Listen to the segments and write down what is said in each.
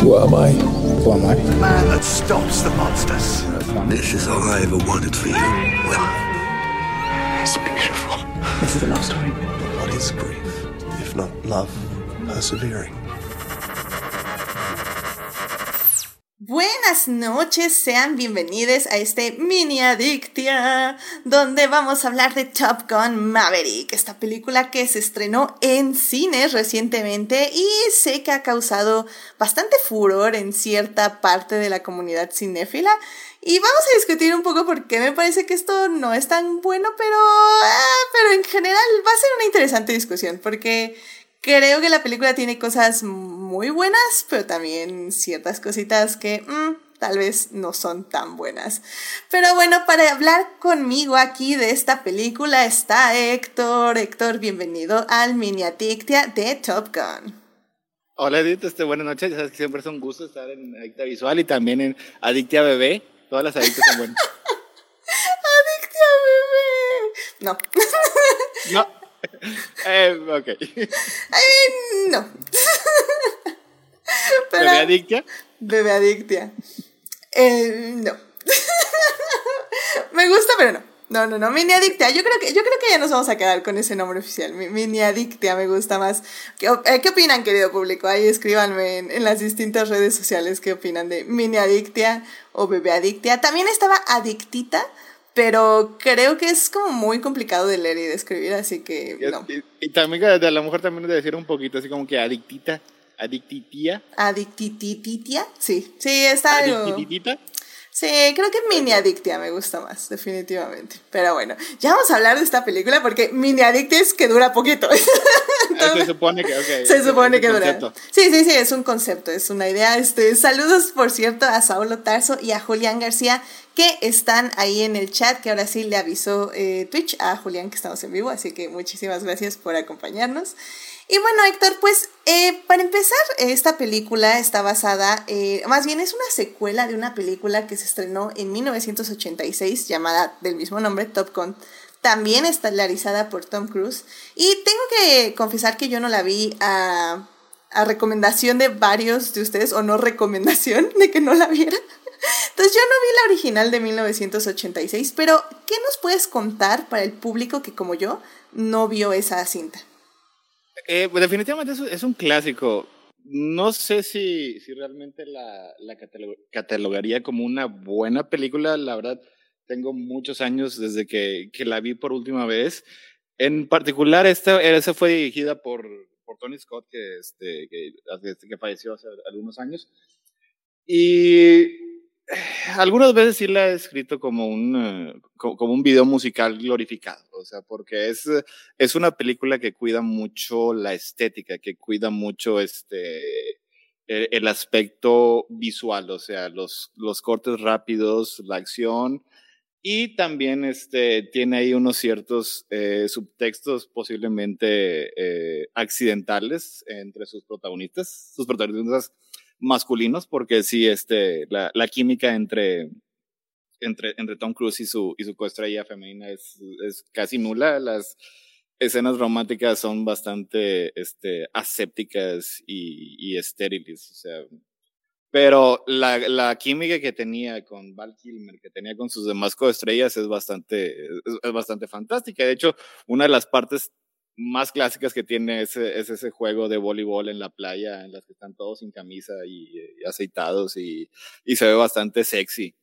Who am I? Who am I? The man that stops the monsters. This is all I ever wanted for you. Well, It's beautiful. This is a love story. what is grief if not love persevering? Buenas noches, sean bienvenidos a este mini adictia, donde vamos a hablar de Top Gun Maverick, esta película que se estrenó en cines recientemente y sé que ha causado bastante furor en cierta parte de la comunidad cinéfila. Y vamos a discutir un poco por qué me parece que esto no es tan bueno, pero, ah, pero en general va a ser una interesante discusión, porque Creo que la película tiene cosas muy buenas, pero también ciertas cositas que mm, tal vez no son tan buenas. Pero bueno, para hablar conmigo aquí de esta película está Héctor. Héctor, bienvenido al Mini Adictia de Top Gun. Hola Edith, este, buenas noches. Ya sabes que siempre es un gusto estar en Adicta Visual y también en Adictia Bebé. Todas las adictas son buenas. Adictia, bebé. No. No. eh, ok. No. Pero- ¿Bebé Adictia? Bebé Adictia. Eh, no. Me gusta, pero no. No, no, no, Mini Adictia. Yo creo que, yo creo que ya nos vamos a quedar con ese nombre oficial. Mi- Mini Adictia me gusta más. ¿Qué, eh, ¿qué opinan, querido público? Ahí escríbanme en, en las distintas redes sociales qué opinan de Mini Adictia o Bebé Adictia. También estaba Adictita, pero creo que es como muy complicado de leer y de escribir, así que no. Y, y también a lo mejor también de decir un poquito así como que adictita, adictitía, Adictitititia. Sí, sí, está algo. adictititita. Sí, creo que Mini Adictia me gusta más, definitivamente. Pero bueno, ya vamos a hablar de esta película porque Mini Adictia es que dura poquito. Ah, Se supone que. Se supone es que dura. Sí, sí, sí, es un concepto, es una idea. Este, saludos, por cierto, a Saulo Tarso y a Julián García que están ahí en el chat, que ahora sí le avisó eh, Twitch a Julián que estamos en vivo, así que muchísimas gracias por acompañarnos. Y bueno, Héctor, pues eh, para empezar, esta película está basada, eh, más bien es una secuela de una película que se estrenó en 1986 llamada del mismo nombre, Top Gun. También estelarizada por Tom Cruise. Y tengo que confesar que yo no la vi a, a recomendación de varios de ustedes, o no recomendación de que no la viera. Entonces yo no vi la original de 1986, pero ¿qué nos puedes contar para el público que como yo no vio esa cinta? Eh, pues definitivamente es, es un clásico. No sé si, si realmente la, la catalo- catalogaría como una buena película. La verdad, tengo muchos años desde que, que la vi por última vez. En particular, esta, esa fue dirigida por, por Tony Scott, que, este, que, que falleció hace algunos años. Y algunas veces sí la he escrito como un, eh, co- como un video musical glorificado, o sea, porque es, es una película que cuida mucho la estética, que cuida mucho este, el, el aspecto visual, o sea, los, los cortes rápidos, la acción, y también este, tiene ahí unos ciertos eh, subtextos posiblemente eh, accidentales entre sus protagonistas, sus protagonistas masculinos, porque sí, este, la, la química entre, entre, entre Tom Cruise y su, y su coestrella femenina es, es casi nula. Las escenas románticas son bastante este, asépticas y, y estériles. O sea, pero la, la química que tenía con Val Kilmer, que tenía con sus demás coestrellas, es bastante, es, es bastante fantástica. De hecho, una de las partes más clásicas que tiene es, es, ese juego de voleibol en la playa, en las que están todos sin camisa y, y aceitados y, y, se ve bastante sexy.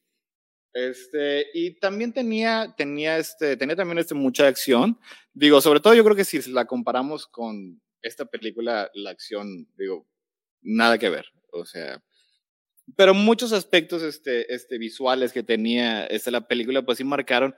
Este, y también tenía, tenía, este, tenía también este, mucha acción. Digo, sobre todo yo creo que si la comparamos con esta película, la acción, digo, nada que ver. O sea, pero muchos aspectos este, este, visuales que tenía este, la película, pues sí marcaron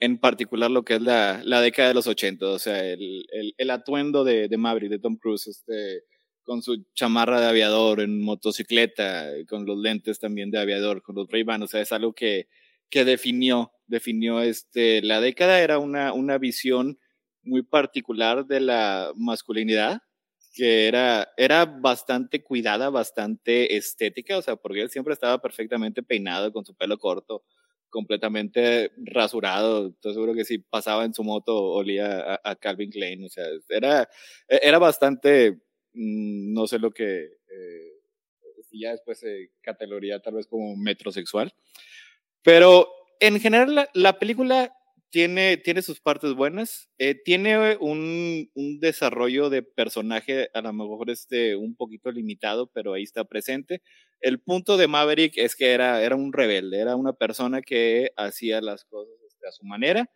en particular lo que es la, la década de los 80, o sea, el, el, atuendo de, de, Maverick, de Tom Cruise, este, con su chamarra de aviador en motocicleta, con los lentes también de aviador, con los Ray-Ban, o sea, es algo que, que definió, definió este, la década, era una, una visión muy particular de la masculinidad, que era, era bastante cuidada, bastante estética, o sea, porque él siempre estaba perfectamente peinado con su pelo corto, completamente rasurado. Estoy seguro que si pasaba en su moto olía a, Calvin Klein. O sea, era, era bastante, mmm, no sé lo que, eh, ya después se categoría tal vez como metrosexual. Pero en general la, película tiene, tiene sus partes buenas, eh, tiene un, un, desarrollo de personaje a lo mejor este, un poquito limitado, pero ahí está presente. El punto de Maverick es que era, era un rebelde, era una persona que hacía las cosas este, a su manera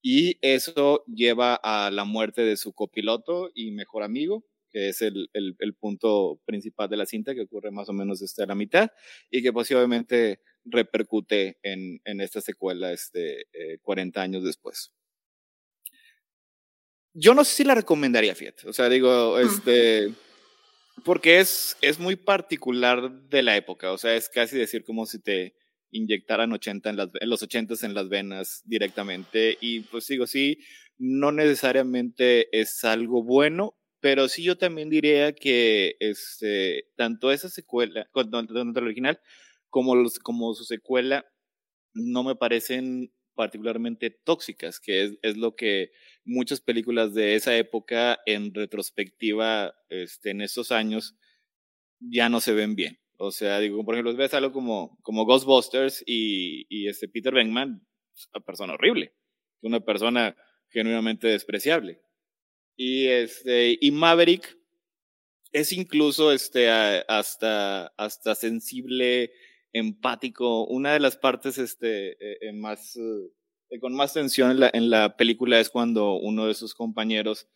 y eso lleva a la muerte de su copiloto y mejor amigo, que es el, el, el punto principal de la cinta, que ocurre más o menos desde la mitad, y que posiblemente repercute en, en esta secuela este, eh, 40 años después. Yo no sé si la recomendaría, fíjate. O sea, digo, este, porque es, es muy particular de la época. O sea, es casi decir como si te inyectaran 80 en, los 80 en las venas directamente. Y pues digo, sí, no necesariamente es algo bueno, pero sí yo también diría que este, tanto esa secuela, tanto el original, como, los, como su secuela, no me parecen particularmente tóxicas, que es, es, lo que muchas películas de esa época en retrospectiva este, en estos años ya no se ven bien. O sea, digo, por ejemplo, ves algo como, como Ghostbusters y, y este Peter Venkman, una persona horrible, una persona genuinamente despreciable. Y, este, y Maverick es incluso este, hasta, hasta sensible, empático. Una de las partes este, eh, más, eh, con más tensión en la, película es cuando uno de sus compañeros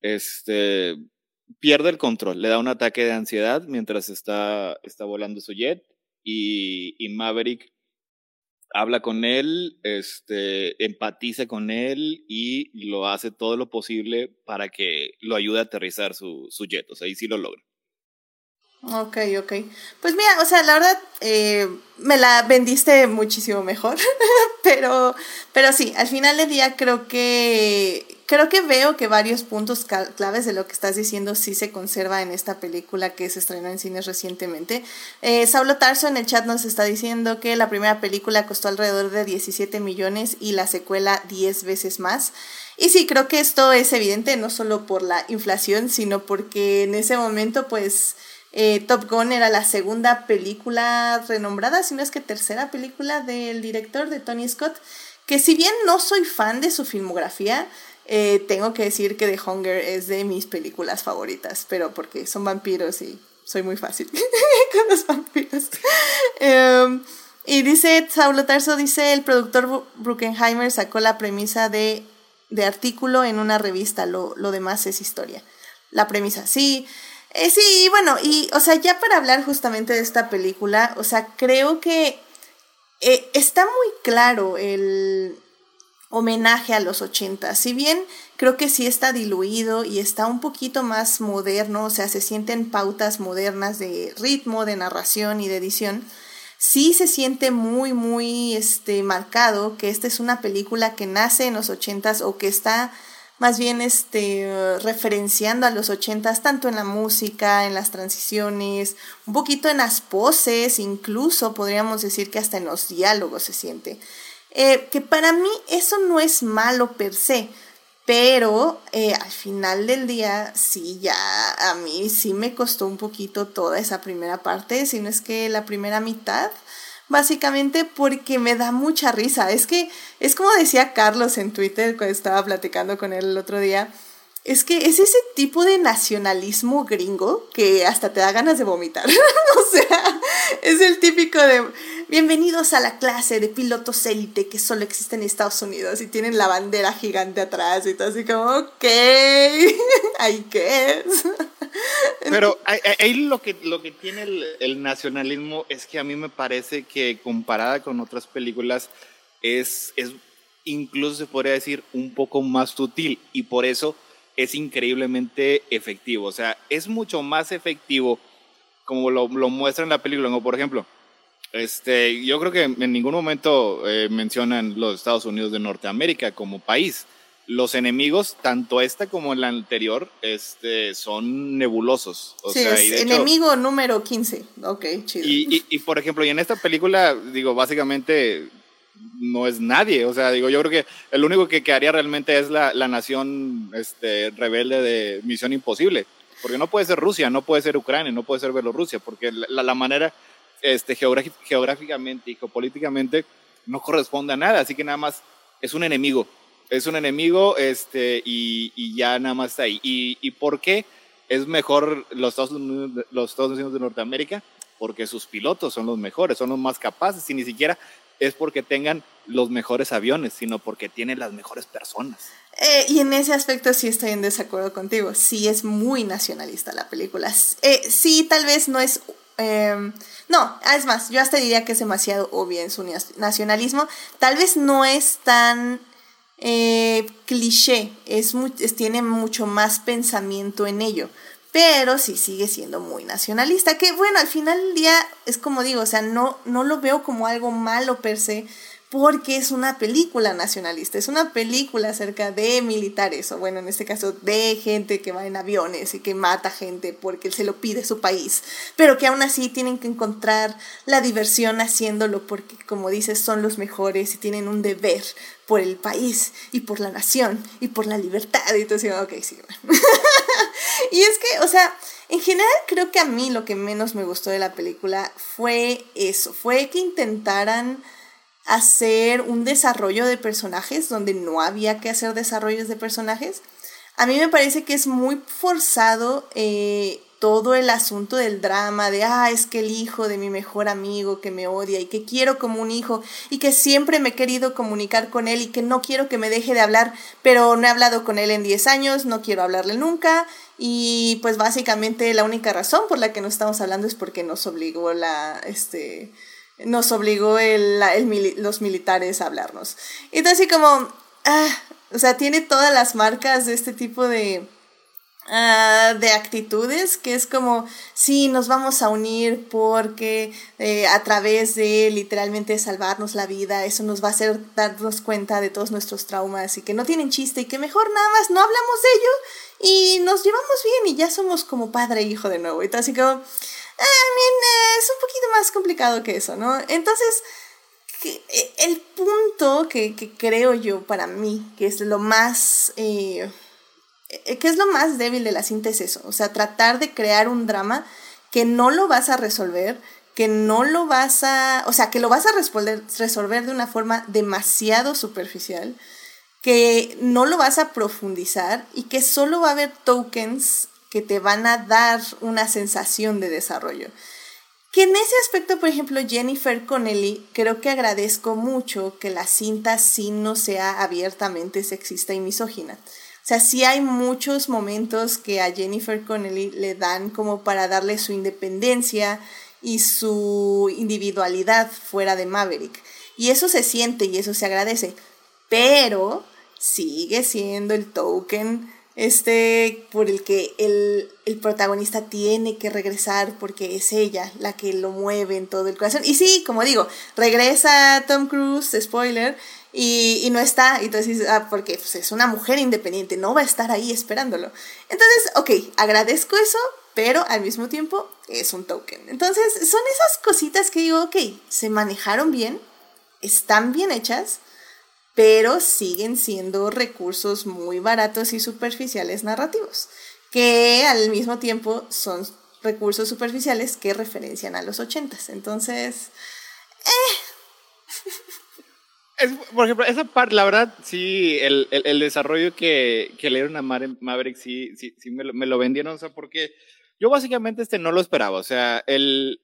este, pierde el control, le da un ataque de ansiedad mientras está, está volando su jet y, y Maverick habla con él, este, empatiza con él y lo hace todo lo posible para que lo ayude a aterrizar su, su jet. O sea, ahí sí lo logra. Ok, ok. Pues mira, o sea, la verdad, eh, me la vendiste muchísimo mejor, pero, pero sí, al final del día creo que, creo que veo que varios puntos claves de lo que estás diciendo sí se conserva en esta película que se estrenó en cines recientemente. Eh, Saulo Tarso en el chat nos está diciendo que la primera película costó alrededor de 17 millones y la secuela 10 veces más. Y sí, creo que esto es evidente no solo por la inflación, sino porque en ese momento, pues eh, Top Gun era la segunda película renombrada, si no es que tercera película del director de Tony Scott, que si bien no soy fan de su filmografía, eh, tengo que decir que The Hunger es de mis películas favoritas, pero porque son vampiros y soy muy fácil con los vampiros. Em, y dice, Saulo Tarso dice, el productor Bruckenheimer sacó la premisa de, de artículo en una revista, lo, lo demás es historia. La premisa, sí. Eh, sí, bueno, y, o sea, ya para hablar justamente de esta película, o sea, creo que eh, está muy claro el homenaje a los 80. Si bien creo que sí está diluido y está un poquito más moderno, o sea, se sienten pautas modernas de ritmo, de narración y de edición, sí se siente muy, muy este, marcado que esta es una película que nace en los 80 o que está más bien este, referenciando a los ochentas, tanto en la música, en las transiciones, un poquito en las poses, incluso podríamos decir que hasta en los diálogos se siente. Eh, que para mí eso no es malo per se, pero eh, al final del día sí, ya a mí sí me costó un poquito toda esa primera parte, si no es que la primera mitad básicamente porque me da mucha risa. Es que es como decía Carlos en Twitter cuando estaba platicando con él el otro día. Es que es ese tipo de nacionalismo gringo que hasta te da ganas de vomitar. o sea, es el típico de bienvenidos a la clase de pilotos élite que solo existe en Estados Unidos y tienen la bandera gigante atrás y todo así como, ok, ¿ahí qué es? Pero ahí lo que, lo que tiene el, nacionalismo es que a mí me parece que comparada con otras películas es, es incluso se podría decir un poco más sutil y por eso es increíblemente efectivo. O sea, es mucho más efectivo como lo, lo muestra en la película, como por ejemplo, este, yo creo que en ningún momento eh, mencionan los Estados Unidos de Norteamérica como país los enemigos, tanto esta como la anterior, este, son nebulosos. O sí, es enemigo número 15. Ok, chido. Y, y, por ejemplo, y en esta película, digo, básicamente no es nadie. O sea, digo, yo creo que el único que quedaría realmente es la, la nación este, rebelde de Misión Imposible. porque no puede ser Rusia, no puede ser Ucrania, no puede ser Bielorrusia, porque la, la manera este, geográficamente y geopolíticamente no corresponde a nada, así que nada más es un enemigo, es un enemigo este, y, y ya nada más está ahí. ¿Y, ¿Y por qué es mejor los Estados, Unidos, los Estados Unidos de Norteamérica? Porque sus pilotos son los mejores, son los más capaces y ni siquiera es porque tengan los mejores aviones, sino porque tienen las mejores personas. Eh, y en ese aspecto sí estoy en desacuerdo contigo. Sí es muy nacionalista la película. Eh, sí, tal vez no es... Eh, no, es más, yo hasta diría que es demasiado obvio en su nacionalismo. Tal vez no es tan eh, cliché, es, tiene mucho más pensamiento en ello. Pero sí sigue siendo muy nacionalista. Que bueno, al final del día es como digo, o sea, no, no lo veo como algo malo per se porque es una película nacionalista, es una película acerca de militares, o bueno, en este caso de gente que va en aviones y que mata gente porque se lo pide su país, pero que aún así tienen que encontrar la diversión haciéndolo porque, como dices, son los mejores y tienen un deber por el país y por la nación y por la libertad. Y entonces, ok, sí. y es que, o sea, en general creo que a mí lo que menos me gustó de la película fue eso, fue que intentaran hacer un desarrollo de personajes donde no había que hacer desarrollos de personajes. A mí me parece que es muy forzado eh, todo el asunto del drama, de, ah, es que el hijo de mi mejor amigo que me odia y que quiero como un hijo y que siempre me he querido comunicar con él y que no quiero que me deje de hablar, pero no he hablado con él en 10 años, no quiero hablarle nunca y pues básicamente la única razón por la que no estamos hablando es porque nos obligó la, este, nos obligó el, los militares a hablarnos. Entonces, así como, ah, o sea, tiene todas las marcas de este tipo de, ah, de actitudes, que es como, sí, nos vamos a unir porque eh, a través de literalmente salvarnos la vida, eso nos va a hacer darnos cuenta de todos nuestros traumas y que no tienen chiste y que mejor nada más no hablamos de ello y nos llevamos bien y ya somos como padre e hijo de nuevo. Y así como es un poquito más complicado que eso, ¿no? Entonces, eh, el punto que, creo yo para mí, que es lo más... Eh, que es lo más débil de la cinta es eso, o sea, tratar de crear un drama que no lo vas a resolver, que no lo vas a, o sea, que lo vas a resolver, resolver de una forma demasiado superficial, que no lo vas a profundizar y que solo va a haber tokens que te van a dar una sensación de desarrollo. Que en ese aspecto, por ejemplo, Jennifer Connelly, creo que agradezco mucho que la cinta sí no sea abiertamente sexista y misógina. O sea, sí hay muchos momentos que a Jennifer Connelly le dan como para darle su independencia y su individualidad fuera de Maverick. Y eso se siente y eso se agradece. Pero sigue siendo el token este por el que el, protagonista tiene que regresar porque es ella la que lo mueve en todo el corazón. Y sí, como digo, regresa Tom Cruise, spoiler, y, no está, y entonces, ah, porque pues, es una mujer independiente, no va a estar ahí esperándolo. Entonces, ok, agradezco eso, pero al mismo tiempo es un token. Entonces, son esas cositas que digo, ok, se manejaron bien, están bien hechas, pero siguen siendo recursos muy baratos y superficiales narrativos, que al mismo tiempo son recursos superficiales que referencian a los ochentas. Entonces, eh. por ejemplo, esa parte, la verdad, sí, el, el, desarrollo que, que, le dieron a Maverick, sí, sí, me, lo, me lo vendieron, o sea, porque yo básicamente este no lo esperaba, o sea, el,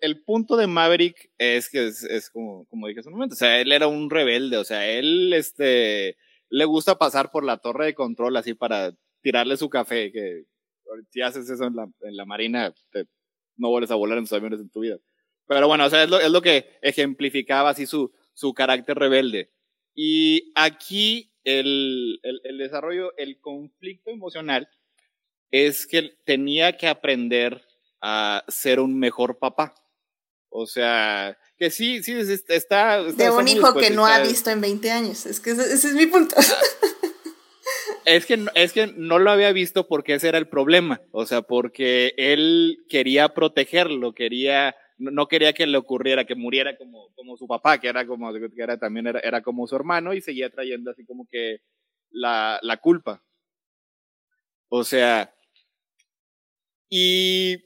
el punto de Maverick es que es, como, como dije hace un momento, o sea, él era un rebelde, o sea, él, este, le gusta pasar por la torre de control así para tirarle su café, que si haces eso en la, en la marina, no vuelves a volar en tus aviones en tu vida. Pero bueno, o sea, es lo, es lo que ejemplificaba así su, su carácter rebelde. Y aquí el, el, el desarrollo, el conflicto emocional es que tenía que aprender a ser un mejor papá. O sea, que sí, sí, está... de un hijo que no ha visto en 20 años. Es que ese, es mi punto. es que, es que no lo había visto porque ese era el problema. O sea, porque él quería protegerlo, quería, no quería que le ocurriera, que muriera como, como su papá, que era como, que era, también era, era como su hermano y seguía trayendo así como que la, la culpa. O sea, Y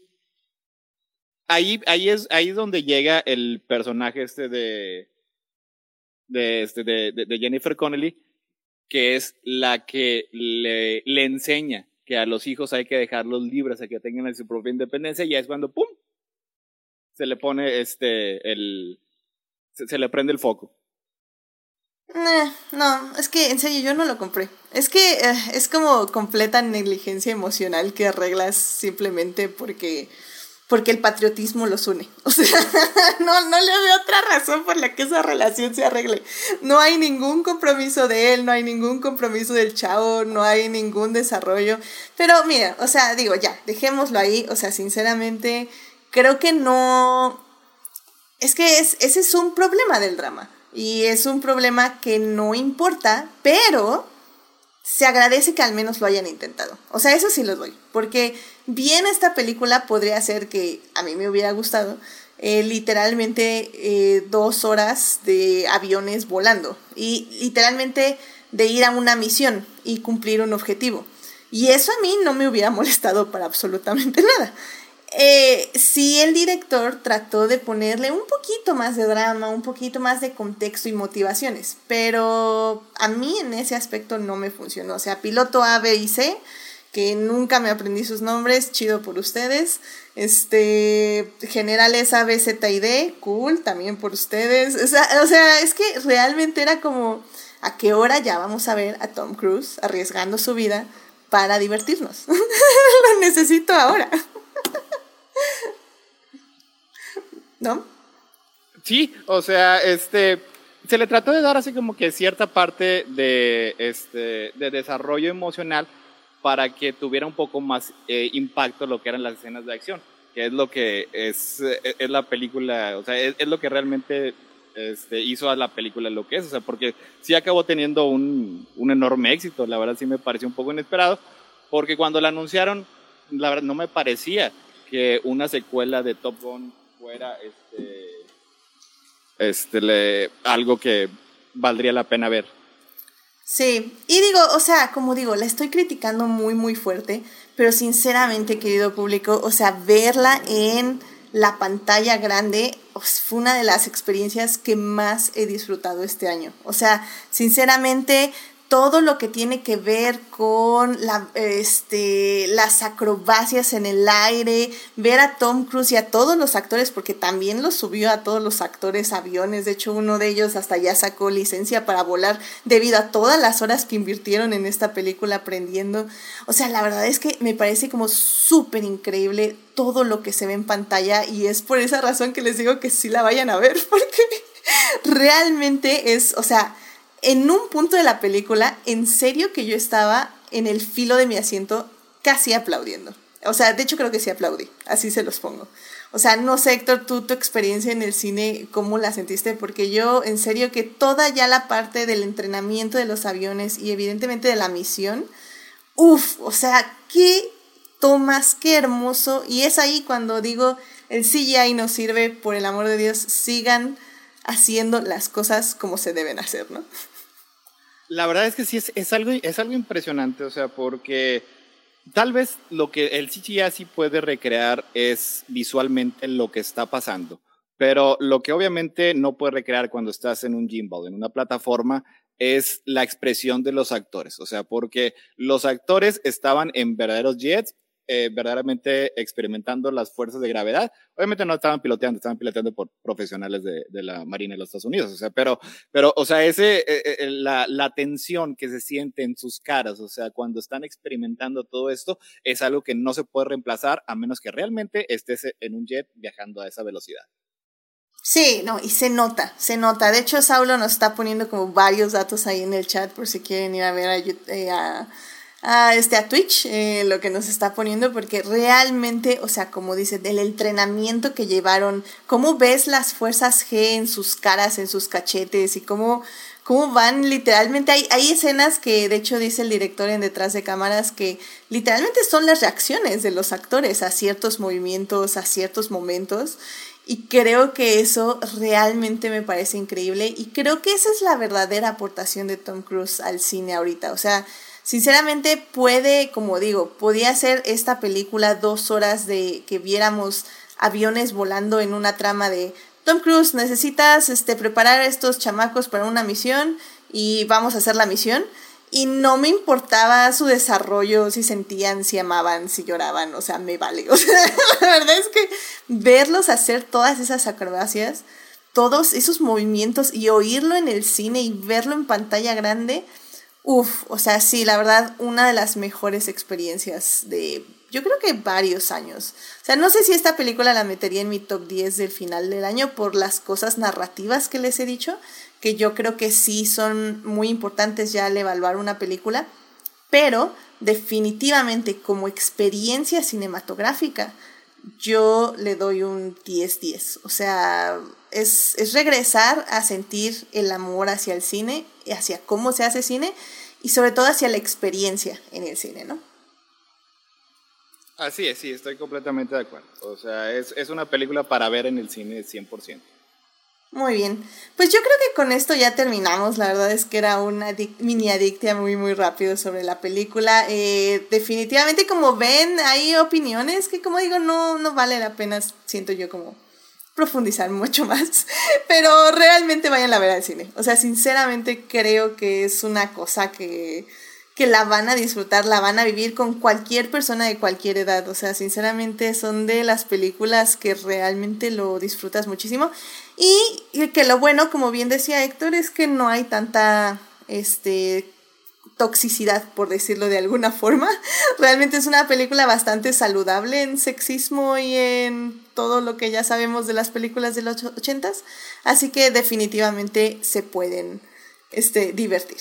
ahí, ahí es ahí donde llega el personaje este de de, este, de, de, Jennifer Connelly, que es la que le, le enseña que a los hijos hay que dejarlos libres, a que tengan su propia independencia, y es cuando ¡pum! se le pone este el se, le prende el foco. No, es que en serio yo no lo compré. Es que eh, es como completa negligencia emocional que arreglas simplemente porque porque el patriotismo los une. O sea, no, no le veo otra razón por la que esa relación se arregle. No hay ningún compromiso de él, no hay ningún compromiso del chavo, no hay ningún desarrollo. Pero mira, o sea, digo, ya, dejémoslo ahí. O sea, sinceramente, creo que no... Es que es, ese es un problema del drama. Y es un problema que no importa, pero se agradece que al menos lo hayan intentado. O sea, eso sí lo doy. Porque bien esta película podría ser que a mí me hubiera gustado. Eh, literalmente eh, dos horas de aviones volando. Y literalmente de ir a una misión y cumplir un objetivo. Y eso a mí no me hubiera molestado para absolutamente nada. Eh, sí el director trató de ponerle un poquito más de drama, un poquito más de contexto y motivaciones, pero a mí en ese aspecto no me funcionó. O sea, piloto A, B y C, que nunca me aprendí sus nombres, chido por ustedes. Este, generales A, B, Z y D, cool, también por ustedes. O sea, o sea, es que realmente era como, ¿a qué hora ya vamos a ver a Tom Cruise arriesgando su vida para divertirnos? Lo necesito ahora. ¿No? Sí, o sea, este, se le trató de dar así como que cierta parte de, este, de desarrollo emocional para que tuviera un poco más eh, impacto lo que eran las escenas de acción, que es lo que es, es la película, o sea, es, lo que realmente este, hizo a la película lo que es, o sea, porque sí acabó teniendo un, un enorme éxito, la verdad sí me pareció un poco inesperado, porque cuando la anunciaron, la verdad no me parecía que una secuela de Top Gun fuera este, este le, algo que valdría la pena ver. Sí, y digo, o sea, como digo, la estoy criticando muy, muy fuerte, pero sinceramente, querido público, o sea, verla en la pantalla grande fue una de las experiencias que más he disfrutado este año. O sea, sinceramente, todo lo que tiene que ver con este, las acrobacias en el aire, ver a Tom Cruise y a todos los actores, porque también los subió a todos los actores aviones, de hecho uno de ellos hasta ya sacó licencia para volar debido a todas las horas que invirtieron en esta película aprendiendo. O sea, la verdad es que me parece como súper increíble todo lo que se ve en pantalla y es por esa razón que les digo que sí la vayan a ver, porque realmente es, o sea, en un punto de la película, en serio que yo estaba en el filo de mi asiento casi aplaudiendo. O sea, de hecho creo que sí aplaudí, así se los pongo. O sea, no sé, Héctor, tú tu experiencia en el cine, ¿cómo la sentiste? Porque yo, en serio, que toda ya la parte del entrenamiento de los aviones y evidentemente de la misión, uff, o sea, qué tomas, qué hermoso. Y es ahí cuando digo, el CGI nos sirve, por el amor de Dios, sigan haciendo las cosas como se deben hacer, ¿no? La verdad es que sí, es, algo, es algo impresionante, o sea, porque tal vez lo que el CGI sí puede recrear es visualmente lo que está pasando, pero lo que obviamente no puede recrear cuando estás en un gimbal, en una plataforma, es la expresión de los actores, o sea, porque los actores estaban en verdaderos jets, eh, verdaderamente experimentando las fuerzas de gravedad. Obviamente no estaban piloteando, estaban piloteando por profesionales de, de la Marina de los Estados Unidos, o sea, pero, pero o sea, ese, eh, eh, la, la tensión que se siente en sus caras, o sea, cuando están experimentando todo esto, es algo que no se puede reemplazar a menos que realmente estés en un jet viajando a esa velocidad. Sí, no, y se nota, se nota. De hecho, Saulo nos está poniendo como varios datos ahí en el chat por si quieren ir a ver a, a a, este, a Twitch eh, lo que nos está poniendo, porque realmente, o sea, como dice, del entrenamiento que llevaron, cómo ves las fuerzas G en sus caras, en sus cachetes y cómo, cómo van literalmente. Hay, hay escenas que, de hecho, dice el director en detrás de cámaras que literalmente son las reacciones de los actores a ciertos movimientos, a ciertos momentos. Y creo que eso realmente me parece increíble y creo que esa es la verdadera aportación de Tom Cruise al cine ahorita. O sea, sinceramente puede, como digo, podía ser esta película dos horas de que viéramos aviones volando en una trama de Tom Cruise, necesitas este, preparar a estos chamacos para una misión y vamos a hacer la misión. Y no me importaba su desarrollo, si sentían, si amaban, si lloraban, o sea, me vale. La verdad es que verlos hacer todas esas acrobacias, todos esos movimientos y oírlo en el cine y verlo en pantalla grande, uff, o sea, sí, la verdad, una de las mejores experiencias de, yo creo que varios años. O sea, no sé si esta película la metería en mi top 10 del final del año por las cosas narrativas que les he dicho, que yo creo que sí son muy importantes ya al evaluar una película, pero definitivamente como experiencia cinematográfica, yo le doy un 10-10. O sea, es, es, regresar a sentir el amor hacia el cine, hacia cómo se hace cine y sobre todo hacia la experiencia en el cine, ¿no? Así es, sí, estoy completamente de acuerdo. O sea, es, es una película para ver en el cine 100%. Muy bien. Pues yo creo que con esto ya terminamos. La verdad es que era una mini adictia muy, muy rápido sobre la película. Eh, definitivamente, como ven, hay opiniones que, como digo, no, no vale la pena, siento yo, como profundizar mucho más. Pero realmente vayan a ver al cine. O sea, sinceramente creo que es una cosa que que la van a disfrutar, la van a vivir con cualquier persona de cualquier edad. O sea, sinceramente son de las películas que realmente lo disfrutas muchísimo. Y que lo bueno, como bien decía Héctor, es que no hay tanta este toxicidad, por decirlo de alguna forma. Realmente es una película bastante saludable en sexismo y en todo lo que ya sabemos de las películas de los ochentas. Así que definitivamente se pueden este, divertir.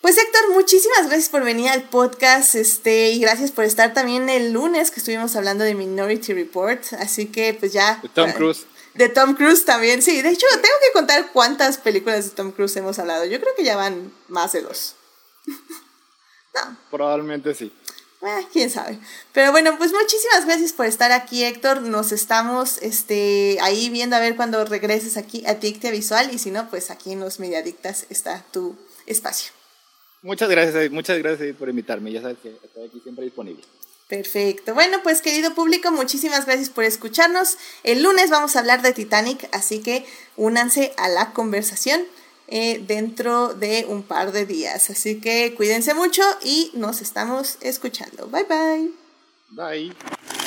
Pues Héctor, muchísimas gracias por venir al podcast, este, y gracias por estar también el lunes que estuvimos hablando de Minority Report, así que pues ya. De Tom Cruise. De Tom Cruise también, sí. De hecho, tengo que contar cuántas películas de Tom Cruise hemos hablado. Yo creo que ya van más de dos. no. Probablemente sí. Eh, quién sabe. Pero bueno, pues muchísimas gracias por estar aquí, Héctor. Nos estamos este, ahí viendo a ver cuando regreses aquí a Dictia Visual. Y si no, pues aquí en los Mediadictas está tu espacio. Muchas gracias, muchas gracias por invitarme. Ya sabes que estoy aquí siempre disponible. Perfecto. Bueno, pues querido público, muchísimas gracias por escucharnos. El lunes vamos a hablar de Titanic, así que únanse a la conversación eh, dentro de un par de días. Así que cuídense mucho y nos estamos escuchando. Bye bye. Bye.